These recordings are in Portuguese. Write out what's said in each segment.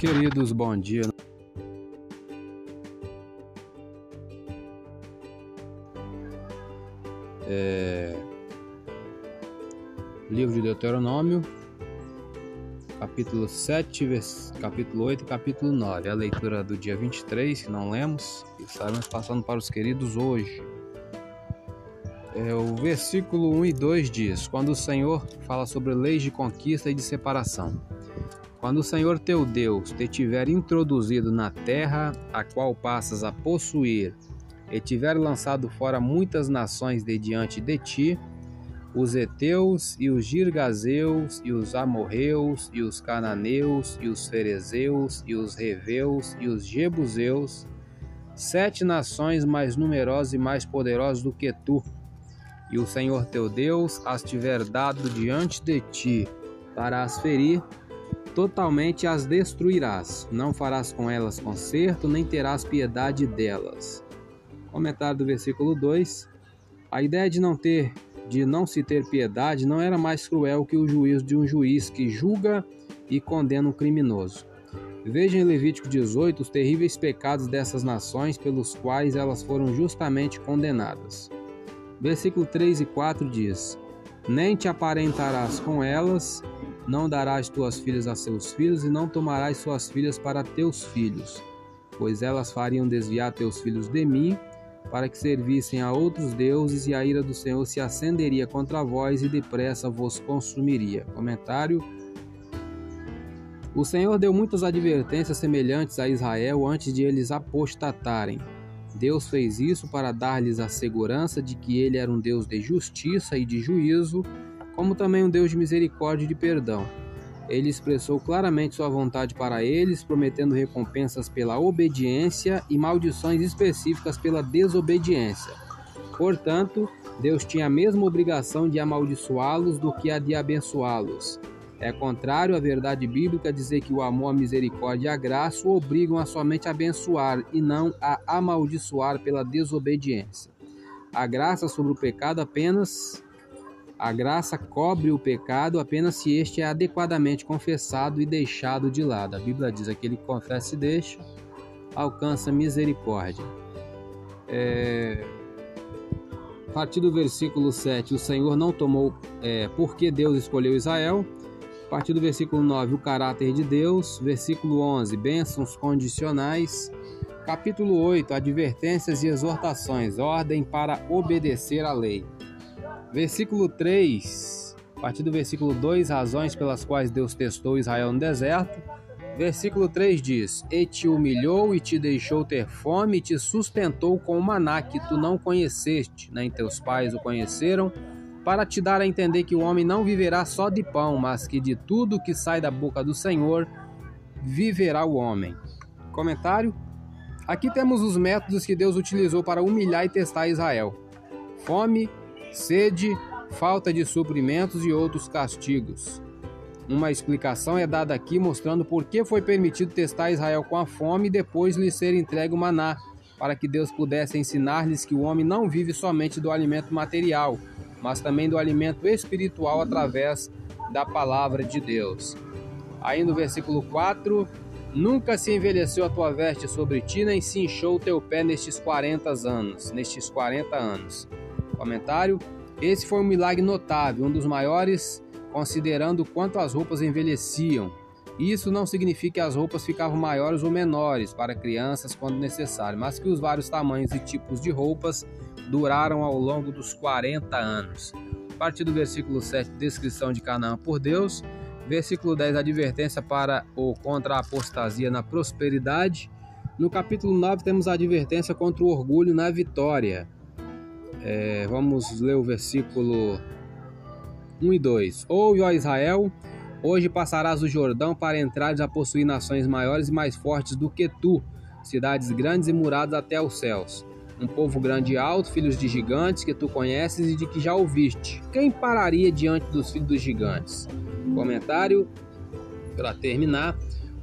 queridos, bom dia. É... Livro de Deuteronômio, capítulo 7, vers... capítulo 8 e capítulo 9. A leitura do dia 23, que não lemos, e estaremos passando para os queridos hoje. É, o versículo 1 e 2 diz: Quando o Senhor fala sobre leis de conquista e de separação. Quando o Senhor teu Deus te tiver introduzido na terra a qual passas a possuir, e tiver lançado fora muitas nações de diante de ti, os heteus e os girgazeus e os amorreus e os cananeus e os ferezeus e os reveus e os jebuseus, sete nações mais numerosas e mais poderosas do que tu, e o Senhor teu Deus as tiver dado diante de ti para as ferir, totalmente as destruirás. Não farás com elas conserto, nem terás piedade delas. Comentário do versículo 2. A ideia de não ter de não se ter piedade não era mais cruel que o juízo de um juiz que julga e condena um criminoso. Veja em Levítico 18 os terríveis pecados dessas nações pelos quais elas foram justamente condenadas. Versículo 3 e 4 diz: Nem te aparentarás com elas, não darás tuas filhas a seus filhos, e não tomarás suas filhas para teus filhos, pois elas fariam desviar teus filhos de mim, para que servissem a outros deuses, e a ira do Senhor se acenderia contra vós, e depressa vos consumiria. Comentário. O Senhor deu muitas advertências semelhantes a Israel antes de eles apostatarem. Deus fez isso para dar-lhes a segurança de que ele era um Deus de justiça e de juízo como também um Deus de misericórdia e de perdão. Ele expressou claramente sua vontade para eles, prometendo recompensas pela obediência e maldições específicas pela desobediência. Portanto, Deus tinha a mesma obrigação de amaldiçoá-los do que a de abençoá-los. É contrário à verdade bíblica dizer que o amor, a misericórdia e a graça o obrigam a somente abençoar e não a amaldiçoar pela desobediência. A graça sobre o pecado apenas a graça cobre o pecado apenas se este é adequadamente confessado e deixado de lado. A Bíblia diz: aquele que confessa e deixa, alcança misericórdia. É... A partir do versículo 7, o Senhor não tomou é, porque Deus escolheu Israel. A partir do versículo 9, o caráter de Deus. Versículo 11, bênçãos condicionais. Capítulo 8, advertências e exortações, ordem para obedecer à lei. Versículo 3, a partir do versículo 2, razões pelas quais Deus testou Israel no deserto. Versículo 3 diz: E te humilhou e te deixou ter fome e te sustentou com o maná que tu não conheceste, nem teus pais o conheceram, para te dar a entender que o homem não viverá só de pão, mas que de tudo que sai da boca do Senhor viverá o homem. Comentário: Aqui temos os métodos que Deus utilizou para humilhar e testar Israel: fome, sede, falta de suprimentos e outros castigos. Uma explicação é dada aqui mostrando por que foi permitido testar Israel com a fome e depois lhe ser entregue o maná, para que Deus pudesse ensinar-lhes que o homem não vive somente do alimento material, mas também do alimento espiritual através da palavra de Deus. Aí no versículo 4, Nunca se envelheceu a tua veste sobre ti, nem se inchou o teu pé nestes 40 anos, nestes 40 anos. Comentário: Esse foi um milagre notável, um dos maiores, considerando quanto as roupas envelheciam. Isso não significa que as roupas ficavam maiores ou menores para crianças quando necessário, mas que os vários tamanhos e tipos de roupas duraram ao longo dos 40 anos. A partir do versículo 7, descrição de Canaã por Deus. Versículo 10, advertência para ou contra a apostasia na prosperidade. No capítulo 9, temos a advertência contra o orgulho na vitória. É, vamos ler o versículo 1 e 2. Ouve, ó Israel, hoje passarás o Jordão para entrares a possuir nações maiores e mais fortes do que tu, cidades grandes e muradas até os céus. Um povo grande e alto, filhos de gigantes que tu conheces e de que já ouviste. Quem pararia diante dos filhos dos gigantes? Comentário para terminar.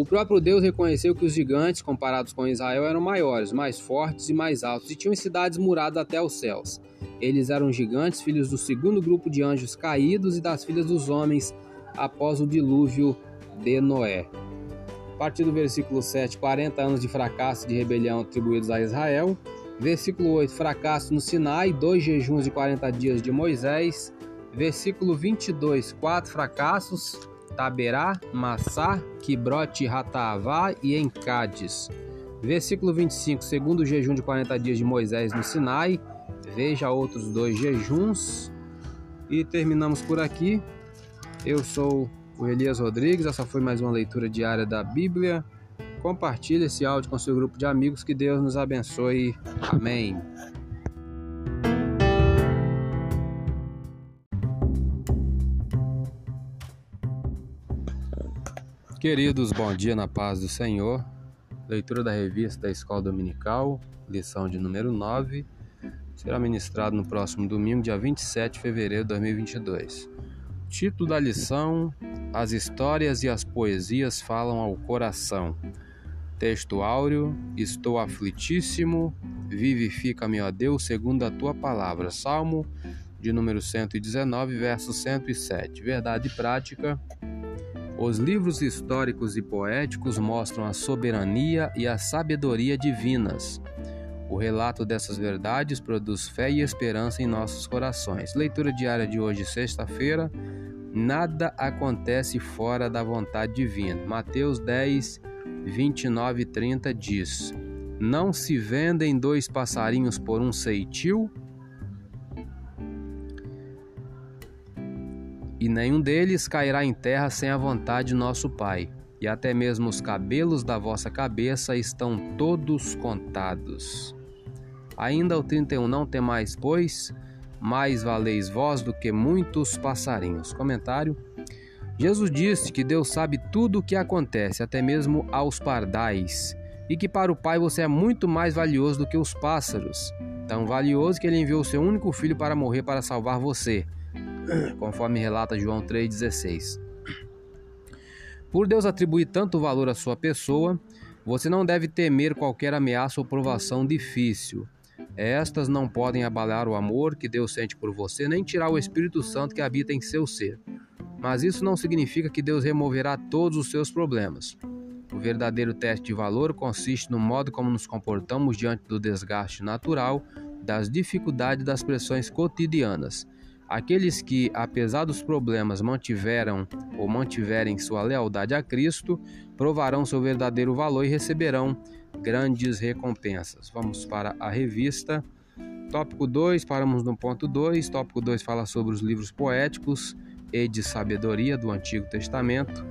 O próprio Deus reconheceu que os gigantes, comparados com Israel, eram maiores, mais fortes e mais altos, e tinham cidades muradas até os céus. Eles eram gigantes, filhos do segundo grupo de anjos caídos e das filhas dos homens após o dilúvio de Noé. partir do versículo 7, 40 anos de fracasso e de rebelião atribuídos a Israel. Versículo 8, fracasso no Sinai, dois jejuns de 40 dias de Moisés. Versículo 22, quatro fracassos, Taberá, Massá, Quibrote, Ratavá e Encades. Versículo 25, segundo jejum de 40 dias de Moisés no Sinai. Veja outros dois jejuns. E terminamos por aqui. Eu sou o Elias Rodrigues. Essa foi mais uma leitura diária da Bíblia. Compartilhe esse áudio com seu grupo de amigos. Que Deus nos abençoe. Amém. Queridos, bom dia na paz do Senhor. Leitura da revista da Escola Dominical, lição de número 9, será ministrado no próximo domingo, dia 27 de fevereiro de 2022. Título da lição: As histórias e as poesias falam ao coração. Texto áureo: Estou aflitíssimo, vivifica-me, ó Deus, segundo a tua palavra. Salmo de número 119, verso 107. Verdade prática. Os livros históricos e poéticos mostram a soberania e a sabedoria divinas. O relato dessas verdades produz fé e esperança em nossos corações. Leitura diária de hoje, sexta-feira. Nada acontece fora da vontade divina. Mateus 10, 29 e 30 diz: Não se vendem dois passarinhos por um ceitil e nenhum deles cairá em terra sem a vontade de nosso Pai. E até mesmo os cabelos da vossa cabeça estão todos contados. Ainda o 31 não tem mais, pois mais valeis vós do que muitos passarinhos. Comentário. Jesus disse que Deus sabe tudo o que acontece, até mesmo aos pardais, e que para o Pai você é muito mais valioso do que os pássaros. Tão valioso que ele enviou seu único filho para morrer para salvar você conforme relata João 3,16. Por Deus atribuir tanto valor à sua pessoa, você não deve temer qualquer ameaça ou provação difícil. Estas não podem abalar o amor que Deus sente por você, nem tirar o Espírito Santo que habita em seu ser. Mas isso não significa que Deus removerá todos os seus problemas. O verdadeiro teste de valor consiste no modo como nos comportamos diante do desgaste natural, das dificuldades e das pressões cotidianas. Aqueles que, apesar dos problemas, mantiveram ou mantiverem sua lealdade a Cristo, provarão seu verdadeiro valor e receberão grandes recompensas. Vamos para a revista. Tópico 2, paramos no ponto 2. Tópico 2 fala sobre os livros poéticos e de sabedoria do Antigo Testamento.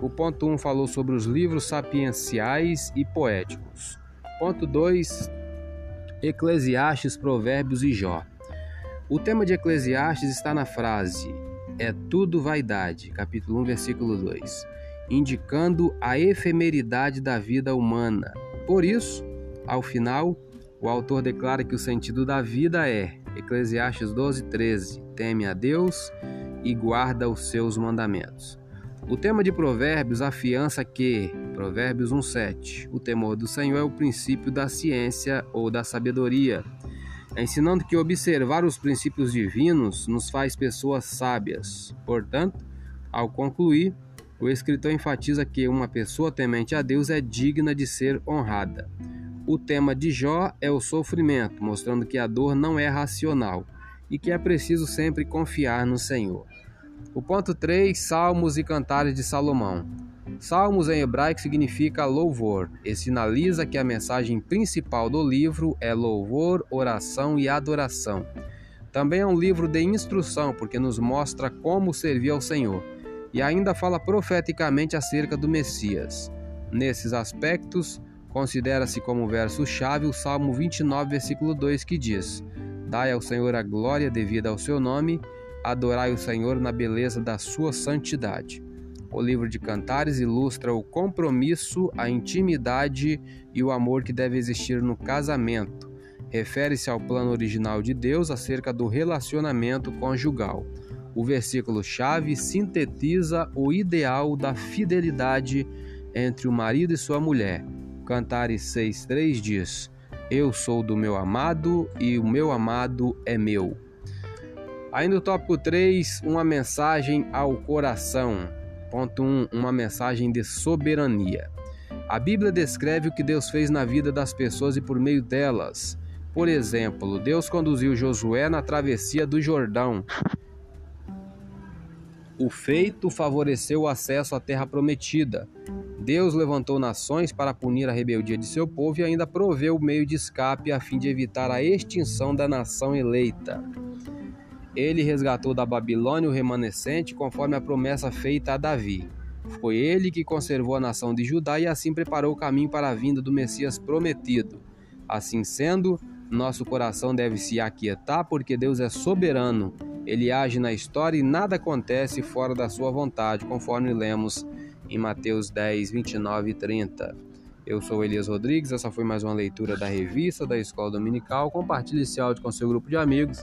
O ponto 1 um falou sobre os livros sapienciais e poéticos. Ponto 2, Eclesiastes, Provérbios e Jó. O tema de Eclesiastes está na frase É tudo vaidade, capítulo 1, versículo 2, indicando a efemeridade da vida humana. Por isso, ao final, o autor declara que o sentido da vida é Eclesiastes 12, 13: teme a Deus e guarda os seus mandamentos. O tema de Provérbios afiança que, Provérbios 1,7, o temor do Senhor é o princípio da ciência ou da sabedoria ensinando que observar os princípios divinos nos faz pessoas sábias. Portanto, ao concluir, o escritor enfatiza que uma pessoa temente a Deus é digna de ser honrada. O tema de Jó é o sofrimento, mostrando que a dor não é racional e que é preciso sempre confiar no Senhor. O ponto 3, Salmos e Cantares de Salomão. Salmos em hebraico significa louvor e sinaliza que a mensagem principal do livro é louvor, oração e adoração. Também é um livro de instrução, porque nos mostra como servir ao Senhor, e ainda fala profeticamente acerca do Messias. Nesses aspectos, considera-se como verso-chave o Salmo 29, versículo 2, que diz: Dai ao Senhor a glória devida ao seu nome, adorai o Senhor na beleza da sua santidade. O livro de Cantares ilustra o compromisso, a intimidade e o amor que deve existir no casamento. Refere-se ao plano original de Deus acerca do relacionamento conjugal. O versículo-chave sintetiza o ideal da fidelidade entre o marido e sua mulher. Cantares 6,3 diz: Eu sou do meu amado e o meu amado é meu. Ainda no tópico 3, uma mensagem ao coração. Ponto 1. Um, uma mensagem de soberania. A Bíblia descreve o que Deus fez na vida das pessoas e por meio delas. Por exemplo, Deus conduziu Josué na travessia do Jordão. O feito favoreceu o acesso à terra prometida. Deus levantou nações para punir a rebeldia de seu povo e ainda proveu o meio de escape a fim de evitar a extinção da nação eleita. Ele resgatou da Babilônia o remanescente conforme a promessa feita a Davi. Foi ele que conservou a nação de Judá e assim preparou o caminho para a vinda do Messias prometido. Assim sendo, nosso coração deve se aquietar porque Deus é soberano. Ele age na história e nada acontece fora da sua vontade, conforme lemos em Mateus 10, 29 e 30. Eu sou Elias Rodrigues, essa foi mais uma leitura da revista da Escola Dominical. Compartilhe esse áudio com seu grupo de amigos.